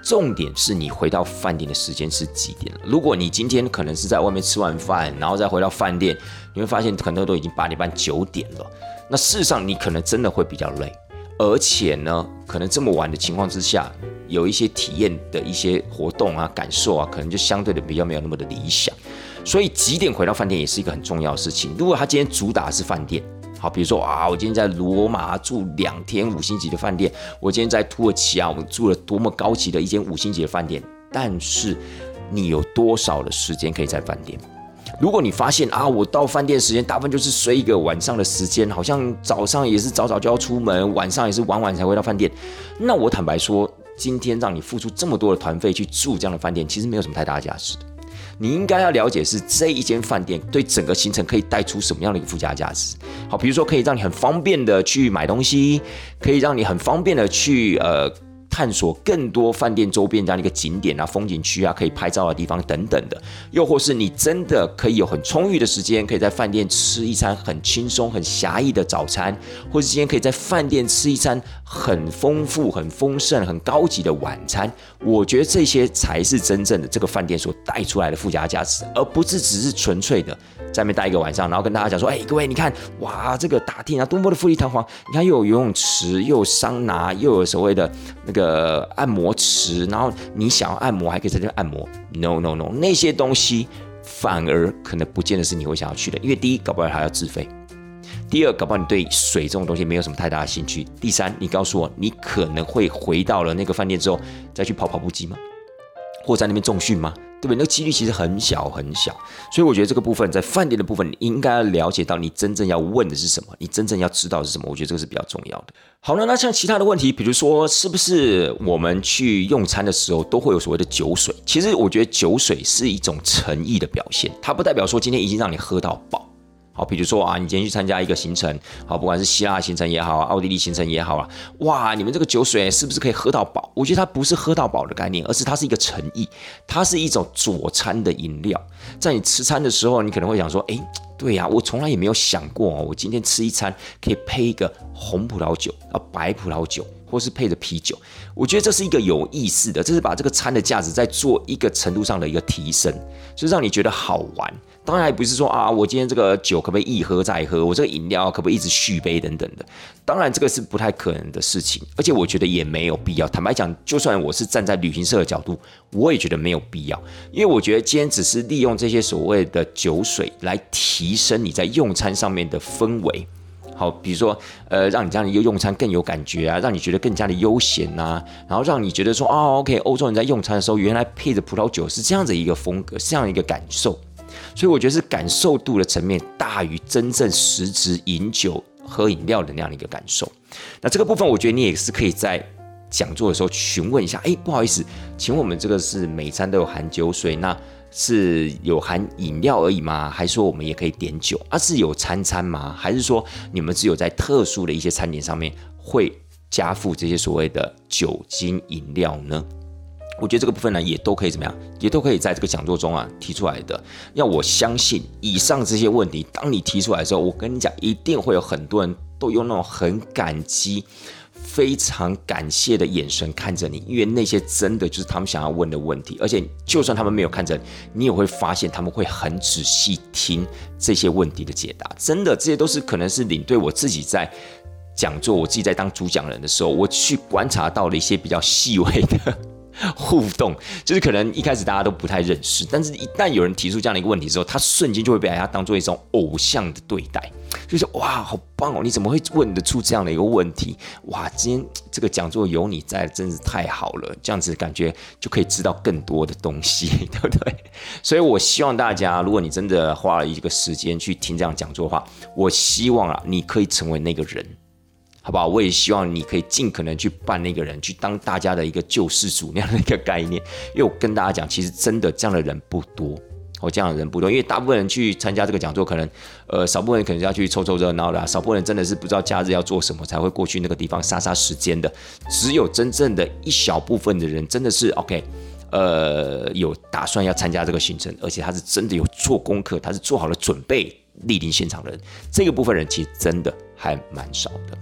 重点是你回到饭店的时间是几点了？如果你今天可能是在外面吃完饭，然后再回到饭店，你会发现可能都已经八点半九点了。那事实上你可能真的会比较累，而且呢，可能这么晚的情况之下，有一些体验的一些活动啊、感受啊，可能就相对的比较没有那么的理想。所以几点回到饭店也是一个很重要的事情。如果他今天主打是饭店。好，比如说啊，我今天在罗马住两天五星级的饭店，我今天在土耳其啊，我们住了多么高级的一间五星级的饭店。但是你有多少的时间可以在饭店？如果你发现啊，我到饭店时间大部分就是睡一个晚上的时间，好像早上也是早早就要出门，晚上也是晚晚才回到饭店，那我坦白说，今天让你付出这么多的团费去住这样的饭店，其实没有什么太大价值的。你应该要了解是这一间饭店对整个行程可以带出什么样的一个附加价值。好，比如说可以让你很方便的去买东西，可以让你很方便的去呃。探索更多饭店周边这样的一个景点啊、风景区啊、可以拍照的地方等等的，又或是你真的可以有很充裕的时间，可以在饭店吃一餐很轻松、很狭义的早餐，或是今天可以在饭店吃一餐很丰富、很丰盛、很高级的晚餐。我觉得这些才是真正的这个饭店所带出来的附加价值，而不是只是纯粹的。在那边待一个晚上，然后跟大家讲说：“哎，各位，你看，哇，这个大厅啊，多么的富丽堂皇！你看，又有游泳池，又有桑拿，又有所谓的那个的按摩池，然后你想要按摩，还可以在这按摩。No，No，No，那些东西反而可能不见得是你会想要去的，因为第一，搞不好还要自费；第二，搞不好你对水这种东西没有什么太大的兴趣；第三，你告诉我，你可能会回到了那个饭店之后再去跑跑步机吗？或在那边重训吗？”对不对？那个几率其实很小很小，所以我觉得这个部分在饭店的部分，你应该要了解到你真正要问的是什么，你真正要知道是什么。我觉得这个是比较重要的。好了，那像其他的问题，比如说是不是我们去用餐的时候都会有所谓的酒水？其实我觉得酒水是一种诚意的表现，它不代表说今天已经让你喝到饱。好，比如说啊，你今天去参加一个行程，好，不管是希腊行程也好，奥地利行程也好啊，哇，你们这个酒水是不是可以喝到饱？我觉得它不是喝到饱的概念，而是它是一个诚意，它是一种佐餐的饮料。在你吃餐的时候，你可能会想说，哎，对呀，我从来也没有想过哦，我今天吃一餐可以配一个红葡萄酒啊，白葡萄酒。或是配着啤酒，我觉得这是一个有意思的，这是把这个餐的价值在做一个程度上的一个提升，就是让你觉得好玩。当然，不是说啊，我今天这个酒可不可以一喝再喝，我这个饮料可不可以一直续杯等等的。当然，这个是不太可能的事情，而且我觉得也没有必要。坦白讲，就算我是站在旅行社的角度，我也觉得没有必要，因为我觉得今天只是利用这些所谓的酒水来提升你在用餐上面的氛围。好，比如说，呃，让你这样的一个用餐更有感觉啊，让你觉得更加的悠闲呐，然后让你觉得说，哦，OK，欧洲人在用餐的时候，原来配着葡萄酒是这样子一个风格，是这样一个感受，所以我觉得是感受度的层面大于真正实质饮酒喝饮料的那样的一个感受。那这个部分，我觉得你也是可以在讲座的时候询问一下，哎，不好意思，请问我们这个是每餐都有含酒水，那？是有含饮料而已吗？还是说我们也可以点酒？啊，是有餐餐吗？还是说你们只有在特殊的一些餐点上面会加附这些所谓的酒精饮料呢？我觉得这个部分呢，也都可以怎么样？也都可以在这个讲座中啊提出来的。要我相信以上这些问题，当你提出来的时候，我跟你讲，一定会有很多人都用那种很感激。非常感谢的眼神看着你，因为那些真的就是他们想要问的问题，而且就算他们没有看着你，也会发现他们会很仔细听这些问题的解答。真的，这些都是可能是领队我自己在讲座，我自己在当主讲人的时候，我去观察到了一些比较细微的。互动就是可能一开始大家都不太认识，但是一旦有人提出这样的一个问题之后，他瞬间就会被大家当做一种偶像的对待，就是哇，好棒哦！你怎么会问得出这样的一个问题？哇，今天这个讲座有你在，真是太好了！这样子感觉就可以知道更多的东西，对不对？所以我希望大家，如果你真的花了一个时间去听这样讲座的话，我希望啊，你可以成为那个人。好不好？我也希望你可以尽可能去扮那个人，去当大家的一个救世主那样的一个概念。因为我跟大家讲，其实真的这样的人不多。哦，这样的人不多，因为大部分人去参加这个讲座，可能呃少部分人可能要去凑凑热闹啦，少部分人真的是不知道假日要做什么，才会过去那个地方杀杀时间的。只有真正的一小部分的人，真的是 OK，呃，有打算要参加这个行程，而且他是真的有做功课，他是做好了准备莅临现场的人。这个部分人其实真的还蛮少的。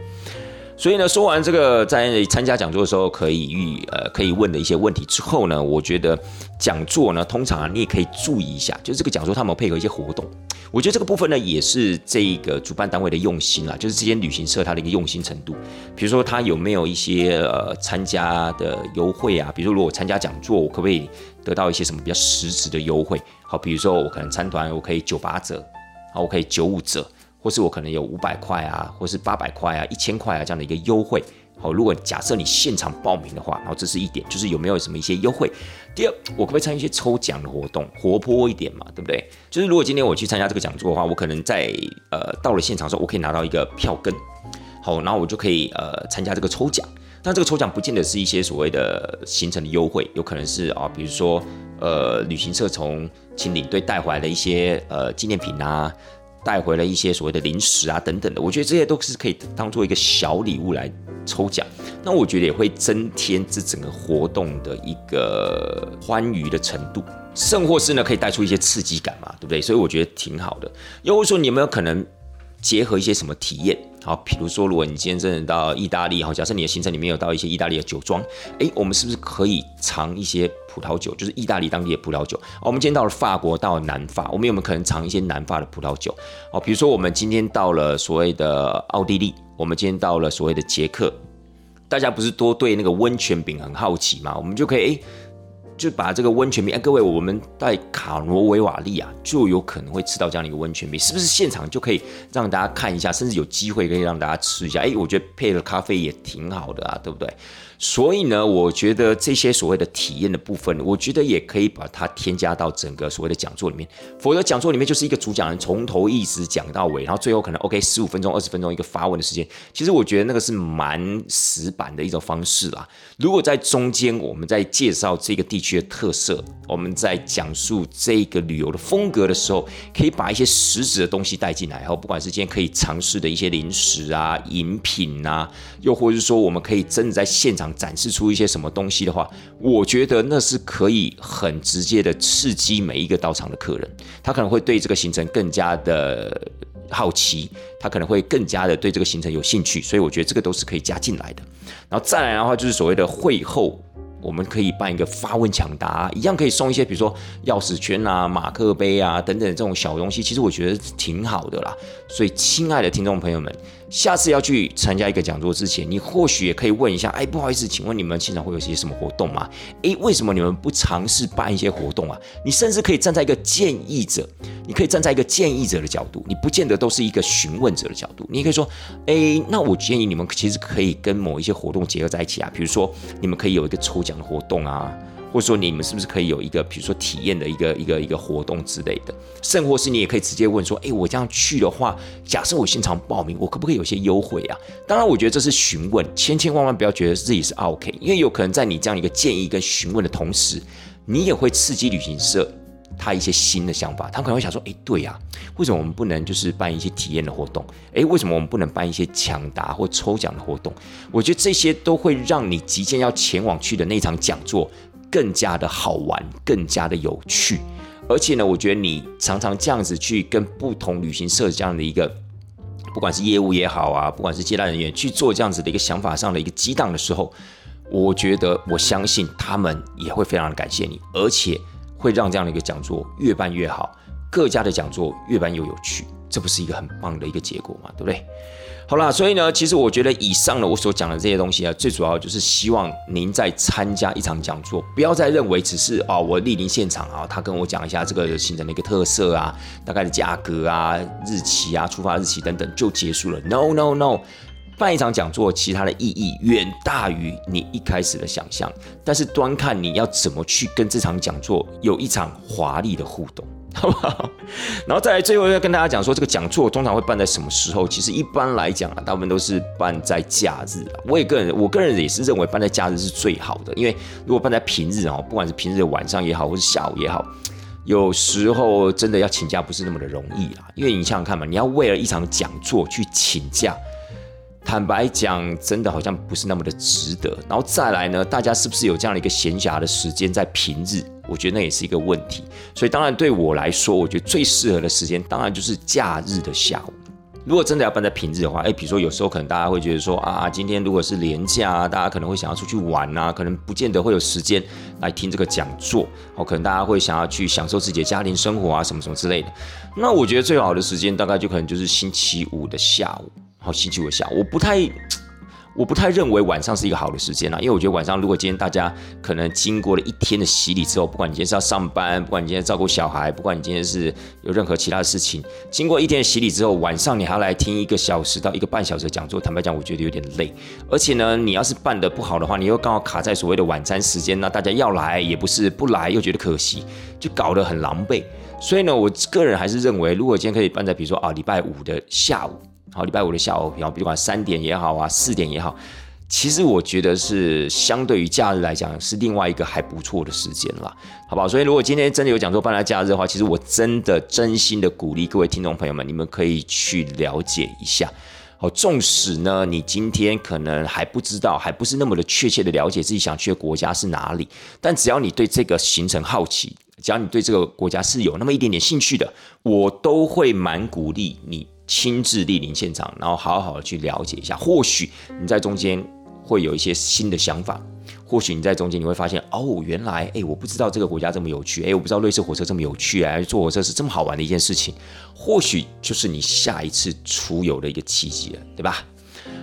所以呢，说完这个在参加讲座的时候可以预呃可以问的一些问题之后呢，我觉得讲座呢，通常啊你也可以注意一下，就是这个讲座他们配合一些活动。我觉得这个部分呢，也是这个主办单位的用心啦，就是这间旅行社它的一个用心程度。比如说他有没有一些呃参加的优惠啊？比如说如果参加讲座，我可不可以得到一些什么比较实质的优惠？好，比如说我可能参团我可以九八折，好，我可以九五折。或是我可能有五百块啊，或是八百块啊，一千块啊这样的一个优惠。好，如果假设你现场报名的话，然后这是一点，就是有没有什么一些优惠。第二，我可不可以参与一些抽奖的活动，活泼一点嘛，对不对？就是如果今天我去参加这个讲座的话，我可能在呃到了现场之后，我可以拿到一个票根，好，然后我就可以呃参加这个抽奖。但这个抽奖不见得是一些所谓的行程的优惠，有可能是啊，比如说呃旅行社从请领队带回来的一些呃纪念品啊。带回了一些所谓的零食啊等等的，我觉得这些都是可以当做一个小礼物来抽奖。那我觉得也会增添这整个活动的一个欢愉的程度，甚或是呢可以带出一些刺激感嘛，对不对？所以我觉得挺好的。又或者说你有没有可能结合一些什么体验？好，比如说如果你今天真的到意大利，好，假设你的行程里面有到一些意大利的酒庄，诶，我们是不是可以尝一些？葡萄酒就是意大利当地的葡萄酒。我们今天到了法国，到了南法，我们有没有可能尝一些南法的葡萄酒？哦，比如说我们今天到了所谓的奥地利，我们今天到了所谓的捷克，大家不是多对那个温泉饼很好奇吗？我们就可以诶。就把这个温泉饼，哎，各位，我们在卡罗维瓦利啊，就有可能会吃到这样的一个温泉饼，是不是现场就可以让大家看一下，甚至有机会可以让大家吃一下？哎，我觉得配了咖啡也挺好的啊，对不对？所以呢，我觉得这些所谓的体验的部分，我觉得也可以把它添加到整个所谓的讲座里面。否则讲座里面就是一个主讲人从头一直讲到尾，然后最后可能 OK 十五分钟、二十分钟一个发问的时间。其实我觉得那个是蛮死板的一种方式啦。如果在中间我们在介绍这个地区的特色，我们在讲述这个旅游的风格的时候，可以把一些实质的东西带进来，然后不管是今天可以尝试的一些零食啊、饮品啊，又或者是说我们可以真的在现场。展示出一些什么东西的话，我觉得那是可以很直接的刺激每一个到场的客人，他可能会对这个行程更加的好奇，他可能会更加的对这个行程有兴趣，所以我觉得这个都是可以加进来的。然后再来的话，就是所谓的会后。我们可以办一个发问抢答，一样可以送一些，比如说钥匙圈啊、马克杯啊等等这种小东西，其实我觉得挺好的啦。所以，亲爱的听众朋友们。下次要去参加一个讲座之前，你或许也可以问一下，哎，不好意思，请问你们现场会有些什么活动吗？哎，为什么你们不尝试办一些活动啊？你甚至可以站在一个建议者，你可以站在一个建议者的角度，你不见得都是一个询问者的角度，你可以说，哎，那我建议你们其实可以跟某一些活动结合在一起啊，比如说你们可以有一个抽奖的活动啊。或者说你们是不是可以有一个，比如说体验的一个一个一个活动之类的，甚或是你也可以直接问说，哎，我这样去的话，假设我现场报名，我可不可以有些优惠啊？当然，我觉得这是询问，千千万万不要觉得自己是 OK，因为有可能在你这样一个建议跟询问的同时，你也会刺激旅行社他一些新的想法，他可能会想说，哎，对呀，为什么我们不能就是办一些体验的活动？哎，为什么我们不能办一些抢答或抽奖的活动？我觉得这些都会让你即将要前往去的那场讲座。更加的好玩，更加的有趣，而且呢，我觉得你常常这样子去跟不同旅行社这样的一个，不管是业务也好啊，不管是接待人员去做这样子的一个想法上的一个激荡的时候，我觉得我相信他们也会非常的感谢你，而且会让这样的一个讲座越办越好，各家的讲座越办越有趣，这不是一个很棒的一个结果嘛，对不对？好啦，所以呢，其实我觉得以上呢我所讲的这些东西啊，最主要就是希望您在参加一场讲座，不要再认为只是啊我莅临现场啊，他跟我讲一下这个行程的一个特色啊，大概的价格啊、日期啊、出发日期等等就结束了。No No No，办一场讲座，其他的意义远大于你一开始的想象。但是端看你要怎么去跟这场讲座有一场华丽的互动。好不好？然后再来最后要跟大家讲说，这个讲座通常会办在什么时候？其实一般来讲啊，大部分都是办在假日啊。我也个人，我个人也是认为办在假日是最好的，因为如果办在平日哦，不管是平日的晚上也好，或是下午也好，有时候真的要请假不是那么的容易啦，因为你想想看嘛，你要为了一场讲座去请假，坦白讲，真的好像不是那么的值得。然后再来呢，大家是不是有这样的一个闲暇的时间在平日？我觉得那也是一个问题。所以当然对我来说，我觉得最适合的时间，当然就是假日的下午。如果真的要办在平日的话，哎，比如说有时候可能大家会觉得说啊，今天如果是年假啊，大家可能会想要出去玩啊，可能不见得会有时间来听这个讲座，哦，可能大家会想要去享受自己的家庭生活啊，什么什么之类的。那我觉得最好的时间大概就可能就是星期五的下午，好，星期五的下午，我不太。我不太认为晚上是一个好的时间啦，因为我觉得晚上如果今天大家可能经过了一天的洗礼之后，不管你今天是要上班，不管你今天照顾小孩，不管你今天是有任何其他的事情，经过一天的洗礼之后，晚上你还要来听一个小时到一个半小时的讲座，坦白讲，我觉得有点累。而且呢，你要是办的不好的话，你又刚好卡在所谓的晚餐时间，那大家要来也不是，不来又觉得可惜，就搞得很狼狈。所以呢，我个人还是认为，如果今天可以办在比如说啊礼拜五的下午。好，礼拜五的下午，然后不管三点也好啊，四点也好，其实我觉得是相对于假日来讲，是另外一个还不错的时间了，好不好？所以如果今天真的有讲座办在假日的话，其实我真的真心的鼓励各位听众朋友们，你们可以去了解一下。好，纵使呢，你今天可能还不知道，还不是那么的确切的了解自己想去的国家是哪里，但只要你对这个行程好奇，只要你对这个国家是有那么一点点兴趣的，我都会蛮鼓励你。亲自莅临现场，然后好好的去了解一下，或许你在中间会有一些新的想法，或许你在中间你会发现，哦，原来，哎，我不知道这个国家这么有趣，哎，我不知道瑞士火车这么有趣，哎，坐火车是这么好玩的一件事情，或许就是你下一次出游的一个契机了，对吧？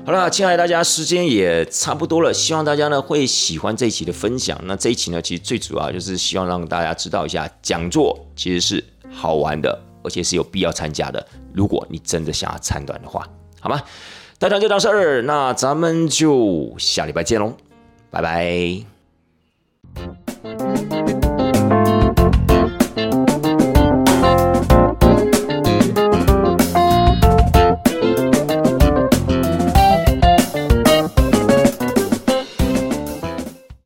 好了，亲爱的大家，时间也差不多了，希望大家呢会喜欢这一期的分享。那这一期呢，其实最主要就是希望让大家知道一下，讲座其实是好玩的。而且是有必要参加的。如果你真的想要参团的话，好吗？大家就到这儿，那咱们就下礼拜见喽，拜拜。